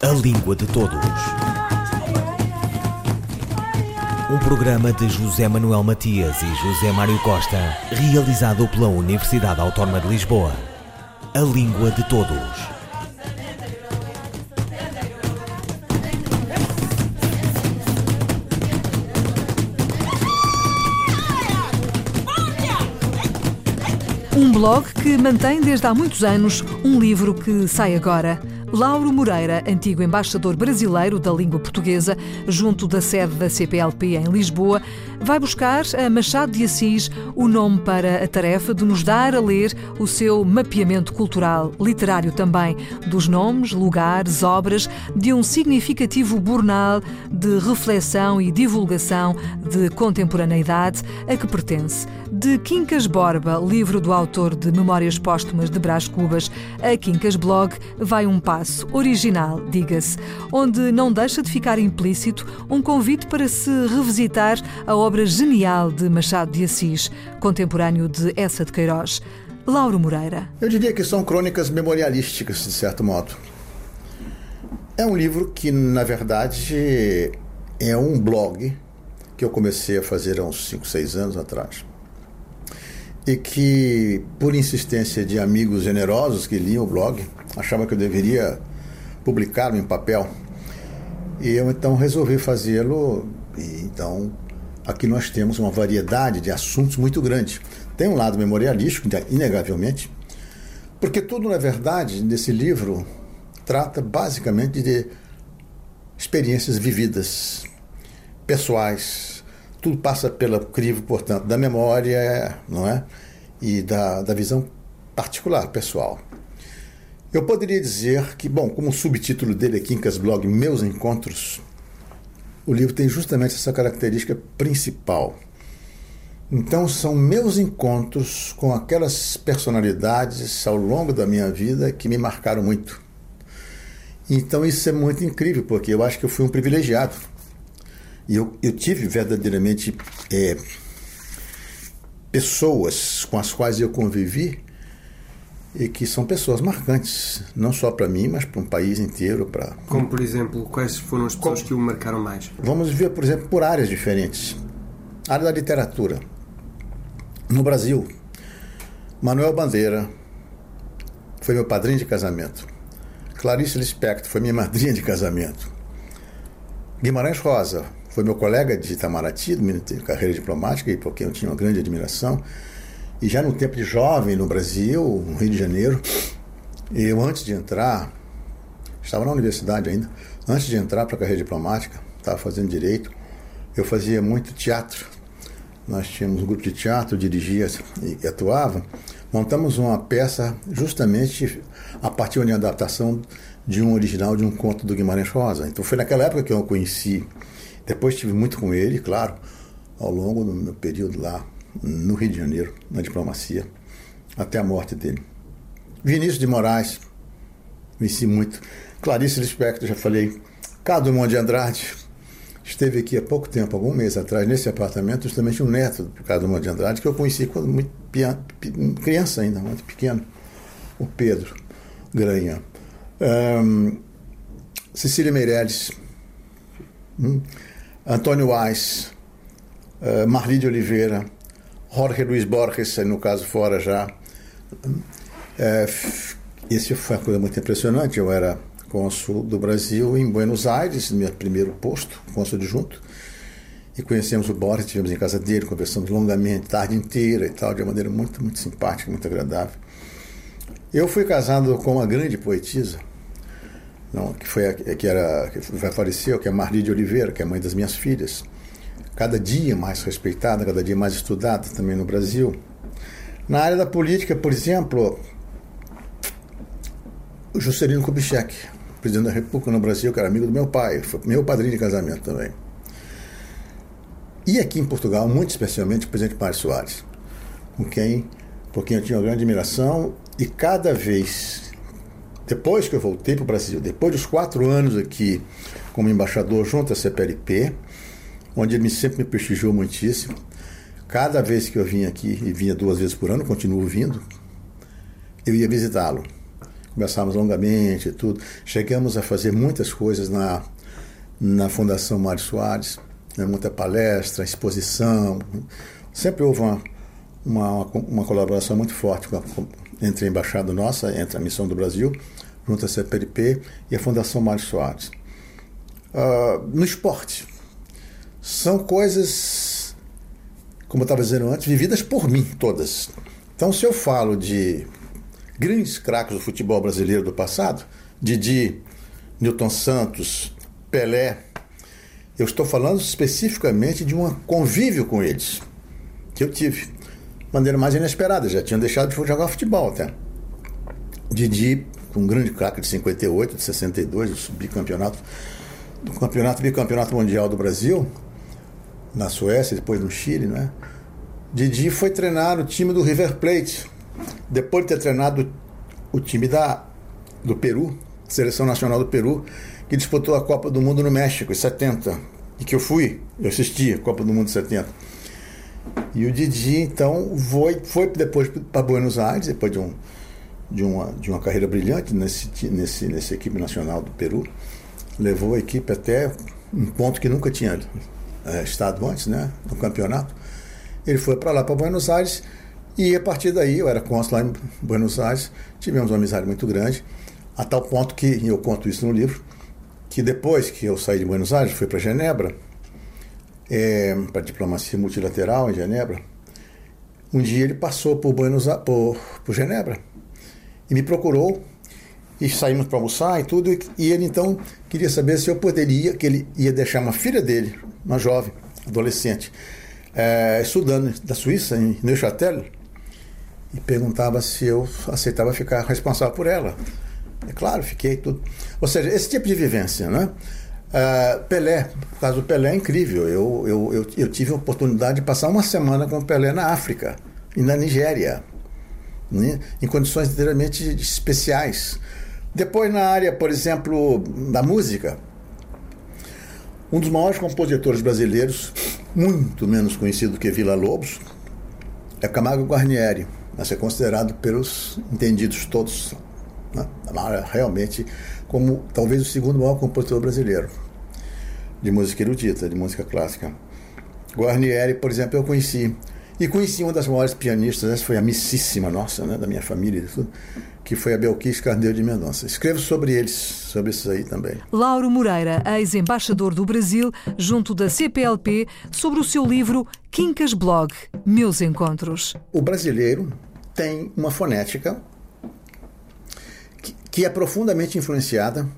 A Língua de Todos. Um programa de José Manuel Matias e José Mário Costa, realizado pela Universidade Autónoma de Lisboa. A Língua de Todos. Um blog que mantém desde há muitos anos um livro que sai agora. Lauro Moreira, antigo embaixador brasileiro da língua portuguesa, junto da sede da CPLP em Lisboa, vai buscar a Machado de Assis o nome para a tarefa de nos dar a ler o seu mapeamento cultural, literário também, dos nomes, lugares, obras, de um significativo bornal de reflexão e divulgação de contemporaneidade a que pertence. De Quincas Borba, livro do autor de Memórias Póstumas de Brás Cubas, a Quincas Blog vai um passo original, diga-se, onde não deixa de ficar implícito um convite para se revisitar a obra genial de Machado de Assis, contemporâneo de Essa de Queiroz. Lauro Moreira. Eu diria que são crônicas memorialísticas, de certo modo. É um livro que, na verdade, é um blog que eu comecei a fazer há uns 5, 6 anos atrás e que, por insistência de amigos generosos que liam o blog, achavam que eu deveria publicá-lo em papel. E eu então resolvi fazê-lo. E então aqui nós temos uma variedade de assuntos muito grande. Tem um lado memorialístico, inegavelmente, porque tudo, na verdade, nesse livro trata basicamente de experiências vividas, pessoais, tudo passa pela crivo, portanto, da memória, não é? E da, da visão particular, pessoal. Eu poderia dizer que, bom, como o subtítulo dele aqui em Blog, Meus Encontros, o livro tem justamente essa característica principal. Então, são meus encontros com aquelas personalidades ao longo da minha vida que me marcaram muito. Então, isso é muito incrível, porque eu acho que eu fui um privilegiado e eu, eu tive verdadeiramente é, pessoas com as quais eu convivi e que são pessoas marcantes, não só para mim, mas para um país inteiro. Pra... Como, por exemplo, quais foram as pessoas Como... que o marcaram mais? Vamos ver, por exemplo, por áreas diferentes. A área da literatura. No Brasil, Manuel Bandeira foi meu padrinho de casamento. Clarice Lispector foi minha madrinha de casamento. Guimarães Rosa foi meu colega de Itamaraty, de carreira diplomática, e por quem eu tinha uma grande admiração. E já no tempo de jovem no Brasil, no Rio de Janeiro, eu antes de entrar, estava na universidade ainda, antes de entrar para a carreira diplomática, estava fazendo direito, eu fazia muito teatro. Nós tínhamos um grupo de teatro, dirigia e atuava. Montamos uma peça justamente a partir de uma adaptação de um original de um conto do Guimarães Rosa. Então foi naquela época que eu conheci depois tive muito com ele, claro, ao longo do meu período lá no Rio de Janeiro, na diplomacia, até a morte dele. Vinícius de Moraes, conheci muito. Clarice Lispector, já falei. Cado Monte de Andrade, esteve aqui há pouco tempo, algum mês atrás, nesse apartamento, justamente um neto do Cado Monte de Andrade, que eu conheci quando muito criança ainda, muito pequeno, o Pedro Granha. Um, Cecília Meirelles. Hum, Antônio Weiss, uh, Marli de Oliveira, Jorge Luiz Borges, no caso fora já. Uh, esse foi uma coisa muito impressionante. Eu era cônsul do Brasil em Buenos Aires, meu primeiro posto, cônsul adjunto. E conhecemos o Borges, estivemos em casa dele, conversamos longamente, tarde inteira e tal, de uma maneira muito, muito simpática, muito agradável. Eu fui casado com uma grande poetisa, não, que foi que era que faleceu, que é Marli de Oliveira, que é mãe das minhas filhas. Cada dia mais respeitada, cada dia mais estudada também no Brasil. Na área da política, por exemplo, o Juscelino Kubitschek, presidente da República no Brasil, que era amigo do meu pai, foi meu padrinho de casamento também. E aqui em Portugal, muito especialmente, o presidente Mário Soares, com quem, por quem eu tinha uma grande admiração, e cada vez depois que eu voltei para o Brasil, depois dos quatro anos aqui como embaixador junto à CPLP, onde ele sempre me prestigiou muitíssimo, cada vez que eu vinha aqui, e vinha duas vezes por ano, continuo vindo, eu ia visitá-lo. conversávamos longamente e tudo. Chegamos a fazer muitas coisas na, na Fundação Mário Soares, né? muita palestra, exposição. Sempre houve uma, uma, uma colaboração muito forte a, entre a embaixada nossa, entre a Missão do Brasil, junto à CPLP e a Fundação Mário Soares. Uh, no esporte, são coisas, como eu estava dizendo antes, vividas por mim, todas. Então, se eu falo de grandes craques do futebol brasileiro do passado, Didi, Newton Santos, Pelé, eu estou falando especificamente de um convívio com eles que eu tive. De maneira mais inesperada, já tinham deixado de jogar futebol até. Didi, um grande craque de 58, de 62, bicampeonato, do campeonato bicampeonato mundial do Brasil, na Suécia, depois no Chile, né? Didi foi treinar o time do River Plate, depois de ter treinado o time da, do Peru, Seleção Nacional do Peru, que disputou a Copa do Mundo no México, em 70, e que eu fui, eu assisti a Copa do Mundo em 70. E o Didi, então, foi, foi depois para Buenos Aires, depois de, um, de, uma, de uma carreira brilhante nesse, nesse, nessa equipe nacional do Peru. Levou a equipe até um ponto que nunca tinha é, estado antes, né, no campeonato. Ele foi para lá, para Buenos Aires, e a partir daí, eu era cônsul lá em Buenos Aires, tivemos uma amizade muito grande, a tal ponto que, e eu conto isso no livro, que depois que eu saí de Buenos Aires, fui para Genebra, é, para diplomacia multilateral em Genebra, um dia ele passou por, Buenos, por, por Genebra e me procurou e saímos para almoçar e tudo, e ele então queria saber se eu poderia, que ele ia deixar uma filha dele, uma jovem, adolescente, é, estudando da Suíça, em Neuchâtel, e perguntava se eu aceitava ficar responsável por ela. É claro, fiquei tudo. Ou seja, esse tipo de vivência, né? Uh, Pelé, o caso do Pelé é incrível. Eu, eu, eu, eu, tive a oportunidade de passar uma semana com o Pelé na África e na Nigéria, né? em condições inteiramente especiais. Depois, na área, por exemplo, da música, um dos maiores compositores brasileiros, muito menos conhecido que Vila Lobos, é Camargo Guarnieri, a ser considerado pelos entendidos todos né? realmente como talvez o segundo maior compositor brasileiro de música erudita, de música clássica. Guarnieri, por exemplo, eu conheci. E conheci uma das maiores pianistas, essa foi a missíssima nossa, né, da minha família e tudo, que foi a Belquis Carneiro de Mendonça. Escrevo sobre eles, sobre isso aí também. Lauro Moreira, ex-embaixador do Brasil, junto da CPLP, sobre o seu livro Quincas Blog, Meus Encontros. O brasileiro tem uma fonética que é profundamente influenciada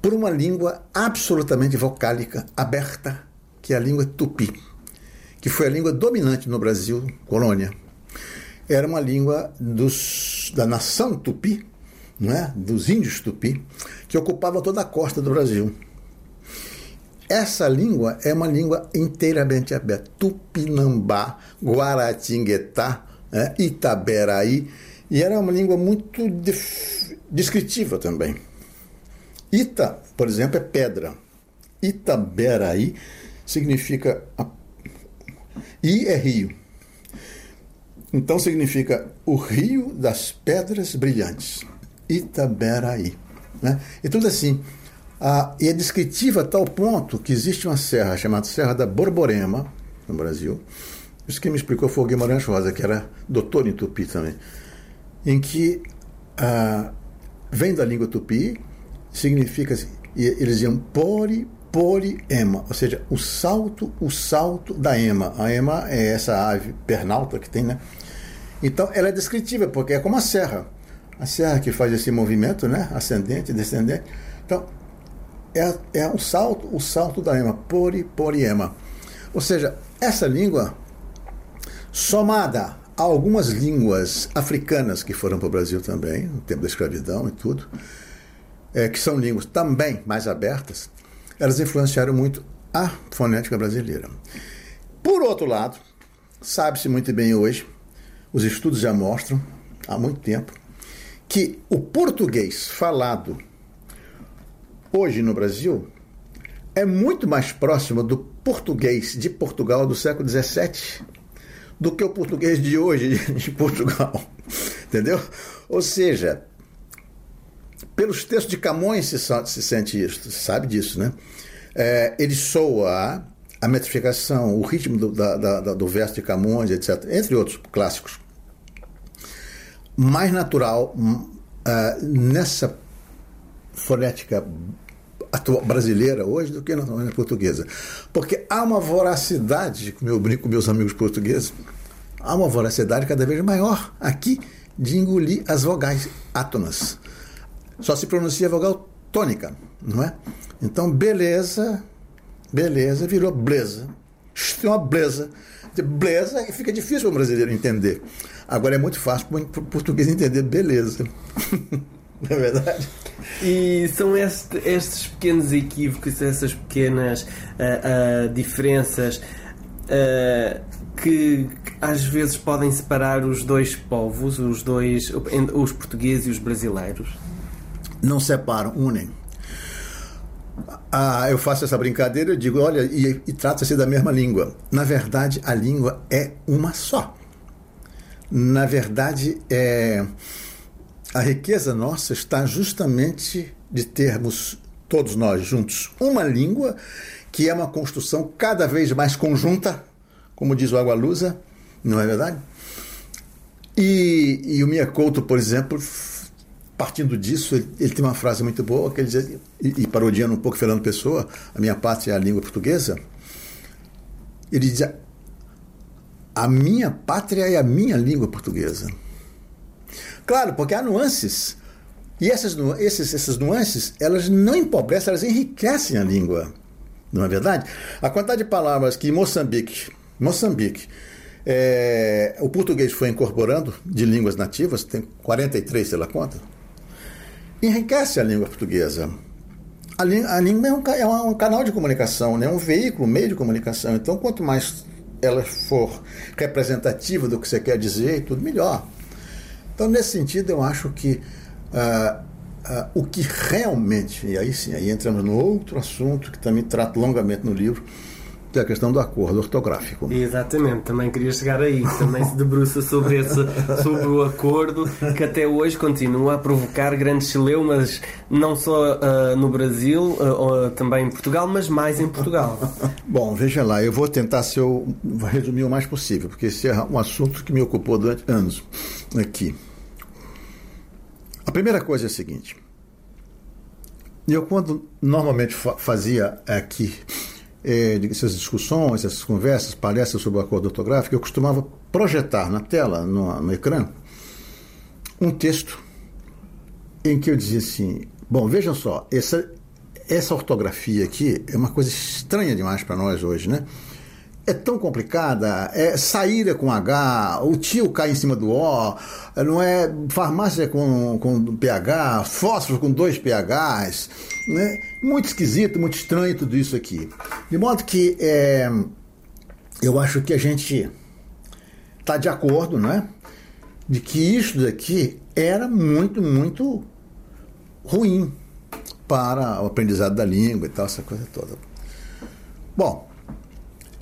por uma língua absolutamente vocálica, aberta, que é a língua tupi, que foi a língua dominante no Brasil, colônia. Era uma língua dos, da nação tupi, né, dos índios tupi, que ocupava toda a costa do Brasil. Essa língua é uma língua inteiramente aberta. Tupinambá, Guaratinguetá, né, Itaberaí, e era uma língua muito descritiva também. Ita, por exemplo, é pedra. Itaberaí significa. I é rio. Então significa o rio das pedras brilhantes. Itaberaí. Né? E tudo assim. Ah, e é descritiva a tal ponto que existe uma serra chamada Serra da Borborema, no Brasil. Isso que me explicou foi o Guimarães Rosa, que era doutor em tupi também, em que ah, vem da língua tupi, significa, e eles diziam pori, pori, ema, ou seja, o salto, o salto da ema. A ema é essa ave pernalta que tem, né? Então, ela é descritiva, porque é como a serra. A serra que faz esse movimento, né? Ascendente, descendente. Então, é, é o salto, o salto da ema, pori, pori, ema. Ou seja, essa língua, somada algumas línguas africanas que foram para o Brasil também, no tempo da escravidão e tudo, é, que são línguas também mais abertas, elas influenciaram muito a fonética brasileira. Por outro lado, sabe-se muito bem hoje, os estudos já mostram, há muito tempo, que o português falado hoje no Brasil é muito mais próximo do português de Portugal do século XVII do que o português de hoje de Portugal. Entendeu? Ou seja, pelos textos de Camões se, se sente isso, sabe disso, né? É, ele soa a metrificação, o ritmo do, da, da, do verso de Camões, etc., entre outros clássicos, mais natural uh, nessa fonética brasileira hoje do que na portuguesa. Porque há uma voracidade, como eu brinco com meus amigos portugueses, há uma voracidade cada vez maior aqui de engolir as vogais átonas. Só se pronuncia vogal tônica, não é? Então, beleza, beleza, virou beleza. Tem uma beleza. Beleza fica difícil para o brasileiro entender. Agora é muito fácil para o português entender beleza. Não é verdade? E são este, estes pequenos equívocos, essas pequenas uh, uh, diferenças uh, que às vezes podem separar os dois povos, os dois, os portugueses e os brasileiros? Não separam, unem. Ah, eu faço essa brincadeira, eu digo, olha, e, e trata-se da mesma língua. Na verdade, a língua é uma só. Na verdade, é a riqueza nossa está justamente de termos, todos nós juntos, uma língua que é uma construção cada vez mais conjunta, como diz o Agualusa, não é verdade? E, e o Mia Couto, por exemplo, partindo disso, ele, ele, tem uma frase muito boa que ele diz, e, e parodiando um pouco Fernando Pessoa, a minha pátria é a língua portuguesa, ele diz: a minha pátria é a minha língua portuguesa. Claro, porque há nuances. E essas, esses, essas nuances, elas não empobrecem, elas enriquecem a língua. Não é verdade? A quantidade de palavras que Moçambique, Moçambique, é, o português foi incorporando de línguas nativas, tem 43, sei lá quanto, enriquece a língua portuguesa. A, a língua é um, é um, canal de comunicação, né? um veículo, um meio de comunicação. Então, quanto mais ela for representativa do que você quer dizer, tudo melhor. Então, nesse sentido, eu acho que uh, uh, o que realmente, e aí sim, aí entramos no outro assunto que também trato longamente no livro, que é a questão do acordo ortográfico. Exatamente, também queria chegar aí, também se debruça sobre, esse, sobre o acordo que até hoje continua a provocar grandes celeumas, não só uh, no Brasil, uh, também em Portugal, mas mais em Portugal. Bom, veja lá, eu vou tentar ser o, resumir o mais possível, porque esse é um assunto que me ocupou durante anos aqui. A primeira coisa é a seguinte. Eu, quando normalmente fazia aqui é, essas discussões, essas conversas, palestras sobre o acordo ortográfico, eu costumava projetar na tela, no, no ecrã, um texto em que eu dizia assim: bom, vejam só, essa, essa ortografia aqui é uma coisa estranha demais para nós hoje, né? É tão complicada, é saída com H, o tio cai em cima do O, não é farmácia com, com pH, fósforo com dois pHs, né? muito esquisito, muito estranho tudo isso aqui. De modo que é, eu acho que a gente está de acordo, né? De que isso daqui era muito, muito ruim para o aprendizado da língua e tal, essa coisa toda. Bom,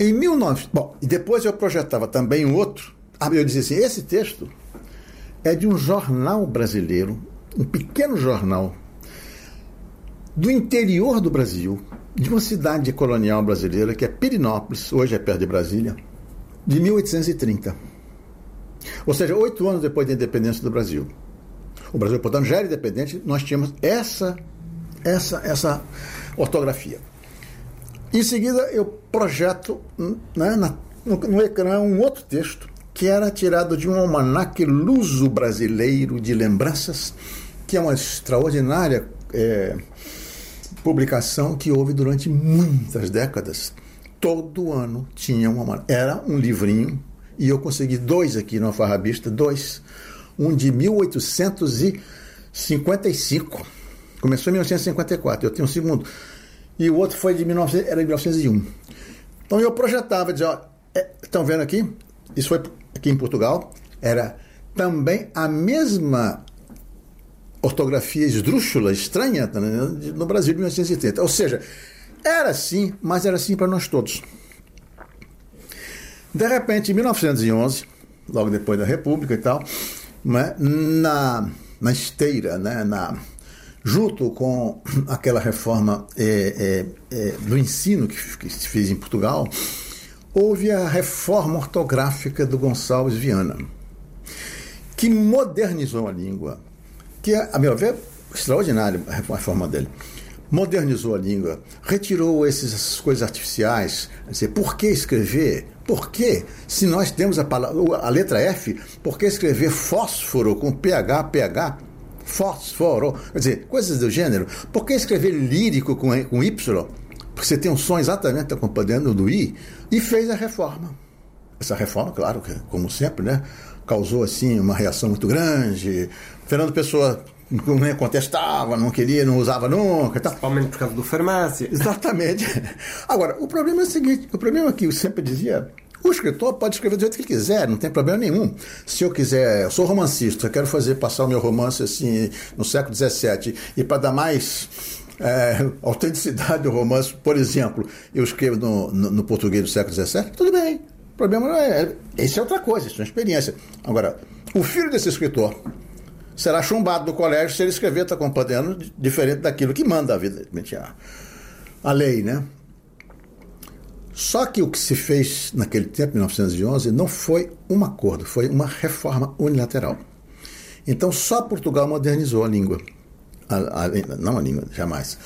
em 19... Bom, e depois eu projetava também um outro. Ah, eu dizia assim: esse texto é de um jornal brasileiro, um pequeno jornal do interior do Brasil, de uma cidade colonial brasileira que é Pirinópolis, hoje é perto de Brasília, de 1830. Ou seja, oito anos depois da independência do Brasil. O Brasil, portanto, já era independente, nós tínhamos essa, essa, essa ortografia. Em seguida, eu projeto né, na, no, no, ecrã um outro texto que era tirado de um almanaque luso brasileiro de lembranças, que é uma extraordinária é, publicação que houve durante muitas décadas. Todo ano tinha uma. Era um livrinho, e eu consegui dois aqui no Alfarrabista, dois. Um de 1855. Começou em 1954, eu tenho um segundo e o outro foi de 19, era de 1901. Então eu projetava, dizia, ó, é, estão vendo aqui? Isso foi aqui em Portugal, era também a mesma ortografia esdrúxula, estranha, tá, né, no Brasil de 1970. Ou seja, era assim, mas era assim para nós todos. De repente, em 1911, logo depois da República e tal, né, na, na esteira, né, na, junto com aquela reforma é, é, é, do ensino que, que, se fez em Portugal, houve a reforma ortográfica do Gonçalves Viana, que modernizou a língua, que, a meu ver, extraordinária a reforma dele. Modernizou a língua, retirou essas coisas artificiais, dizer, por que escrever? Por que, se nós temos a, palavra, a letra F, por que escrever fósforo com PH, PH? Fósforo, quer dizer, coisas do gênero. Por que escrever lírico com, com Y? Porque você tem um som exatamente acompanhando do I, e fez a reforma. Essa reforma, claro, que, como sempre, né, causou assim uma reação muito grande. Fernando Pessoa não contestava, não queria, não usava nunca. Tal. Principalmente por causa do farmácia. Exatamente. Agora, o problema é o seguinte: o problema é que eu sempre dizia o escritor pode escrever do jeito que ele quiser, não tem problema nenhum. Se eu quiser, eu sou romancista, eu quero fazer passar o meu romance assim no século XVII e para dar mais é, autenticidade do romance, por exemplo, eu escrevo no, no, no, português do século XVII, tudo bem. O problema não é. Isso é outra coisa, isso é uma experiência. Agora, o filho desse escritor será chumbado do colégio se ele escrever está acompanhando diferente daquilo que manda a vida, a lei, né? Só que o que se fez naquele tempo, 1911, não foi um acordo, foi uma reforma unilateral. Então só Portugal modernizou a língua. A, a, não a língua, jamais.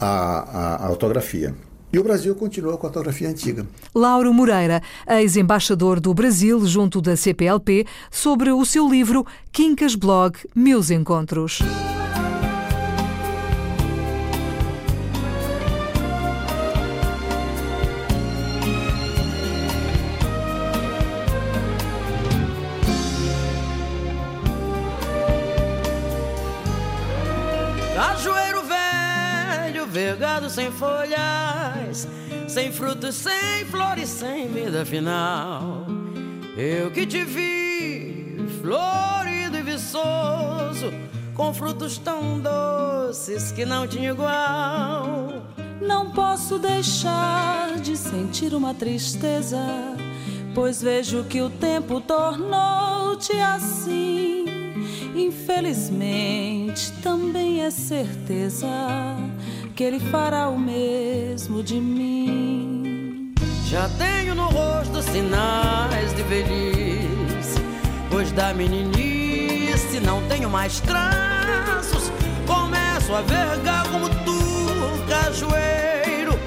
A, a, ortografia. E o Brasil continuou com a ortografia antiga. Lauro Moreira, ex-embaixador do Brasil junto da CPLP, sobre o seu livro Quincas Blog Meus Encontros. Sem folhas, sem frutos, sem flores, sem vida final. Eu que te vi, florido e viçoso, com frutos tão doces que não tinha igual. Não posso deixar de sentir uma tristeza, pois vejo que o tempo tornou-te assim. Infelizmente, também é certeza que ele fará o mesmo de mim. Já tenho no rosto sinais de velhice, pois da meninice não tenho mais traços. Começo a vergar como tu, cajueiro.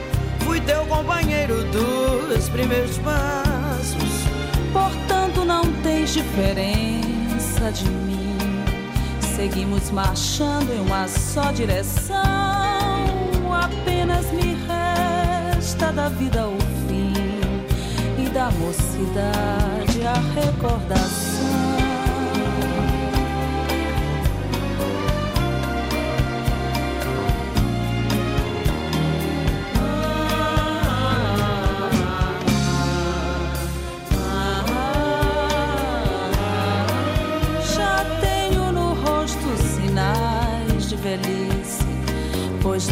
Fui teu companheiro dos primeiros passos. Portanto, não tens diferença de mim. Seguimos marchando em uma só direção apenas me resta da vida o fim e da mocidade a recordação.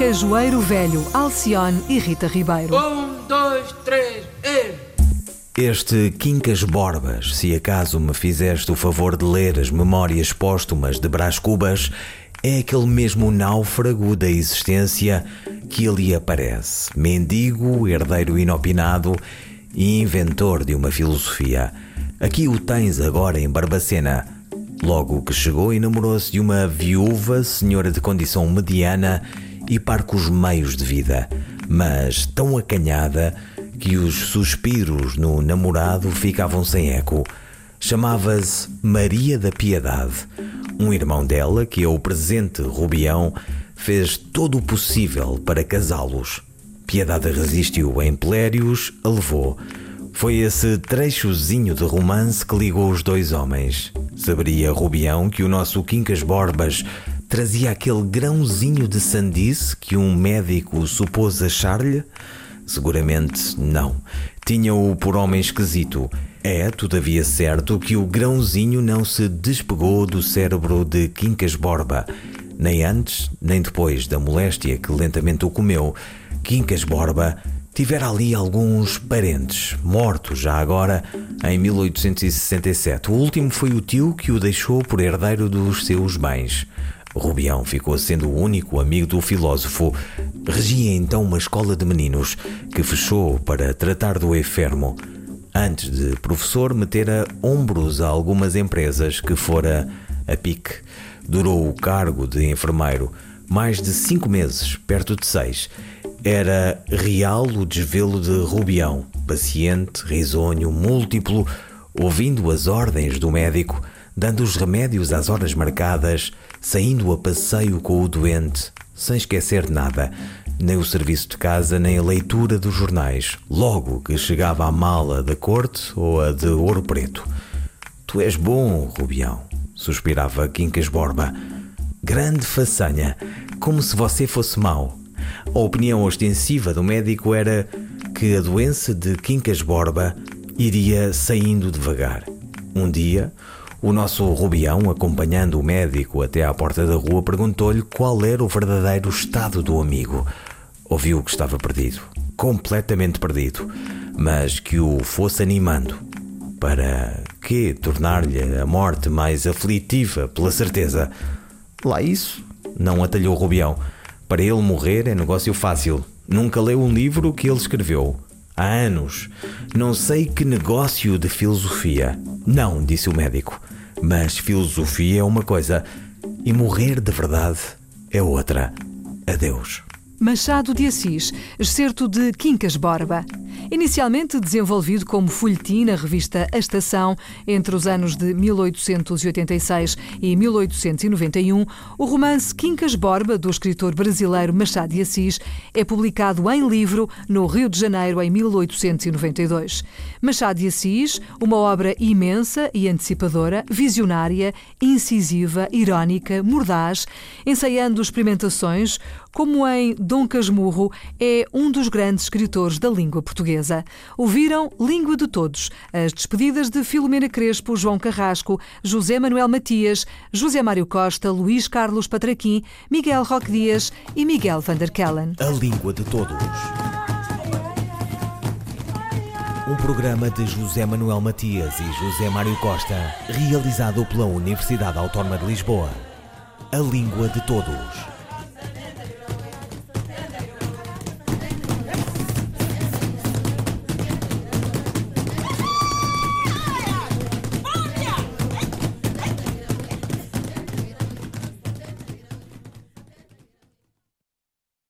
Cajueiro Velho, Alcione e Rita Ribeiro. Um, dois, três, e... Este Quincas Borbas, se acaso me fizeste o favor de ler as memórias póstumas de Brás Cubas, é aquele mesmo náufrago da existência que ali aparece, mendigo, herdeiro inopinado e inventor de uma filosofia. Aqui o tens agora em Barbacena. Logo que chegou, enamorou-se de uma viúva, senhora de condição mediana e parcos meios de vida, mas tão acanhada que os suspiros no namorado ficavam sem eco. Chamava-se Maria da Piedade. Um irmão dela, que é o presente Rubião, fez todo o possível para casá-los. Piedade resistiu em Pelérios, a levou. Foi esse trechozinho de romance que ligou os dois homens. Saberia Rubião que o nosso Quincas Borbas trazia aquele grãozinho de sandice que um médico supôs achar-lhe? Seguramente não. Tinha-o por homem esquisito. É, todavia, certo que o grãozinho não se despegou do cérebro de Quincas Borba, nem antes nem depois da moléstia que lentamente o comeu. Quincas Borba tivera ali alguns parentes, mortos já agora em 1867. O último foi o tio que o deixou por herdeiro dos seus bens. Rubião ficou sendo o único amigo do filósofo. Regia então uma escola de meninos que fechou para tratar do enfermo. Antes de professor, metera ombros a algumas empresas que fora a pique. Durou o cargo de enfermeiro mais de cinco meses, perto de seis. Era real o desvelo de Rubião, paciente, risonho, múltiplo, ouvindo as ordens do médico, dando os remédios às horas marcadas, saindo a passeio com o doente, sem esquecer nada, nem o serviço de casa, nem a leitura dos jornais, logo que chegava a mala da corte ou a de ouro preto. Tu és bom, Rubião, suspirava Quincas Borba. Grande façanha, como se você fosse mau. A opinião ostensiva do médico era que a doença de Quincas Borba iria saindo devagar. Um dia, o nosso Rubião, acompanhando o médico até à porta da rua, perguntou-lhe qual era o verdadeiro estado do amigo. Ouviu que estava perdido, completamente perdido, mas que o fosse animando. Para que tornar-lhe a morte mais aflitiva, pela certeza? Lá isso, não atalhou Rubião. Para ele morrer é negócio fácil. Nunca leu um livro que ele escreveu. Há anos. Não sei que negócio de filosofia. Não, disse o médico. Mas filosofia é uma coisa e morrer de verdade é outra. Adeus. Machado de Assis, excerto de Quincas Borba. Inicialmente desenvolvido como folhetim na revista A Estação entre os anos de 1886 e 1891, o romance Quincas Borba, do escritor brasileiro Machado de Assis, é publicado em livro no Rio de Janeiro em 1892. Machado de Assis, uma obra imensa e antecipadora, visionária, incisiva, irónica, mordaz, ensaiando experimentações, como em Dom Casmurro, é um dos grandes escritores da língua portuguesa. Ouviram Língua de Todos, as despedidas de Filomena Crespo, João Carrasco, José Manuel Matias, José Mário Costa, Luís Carlos Patraquim, Miguel Roque Dias e Miguel van der Kellen. A Língua de Todos. Um programa de José Manuel Matias e José Mário Costa, realizado pela Universidade Autónoma de Lisboa. A Língua de Todos.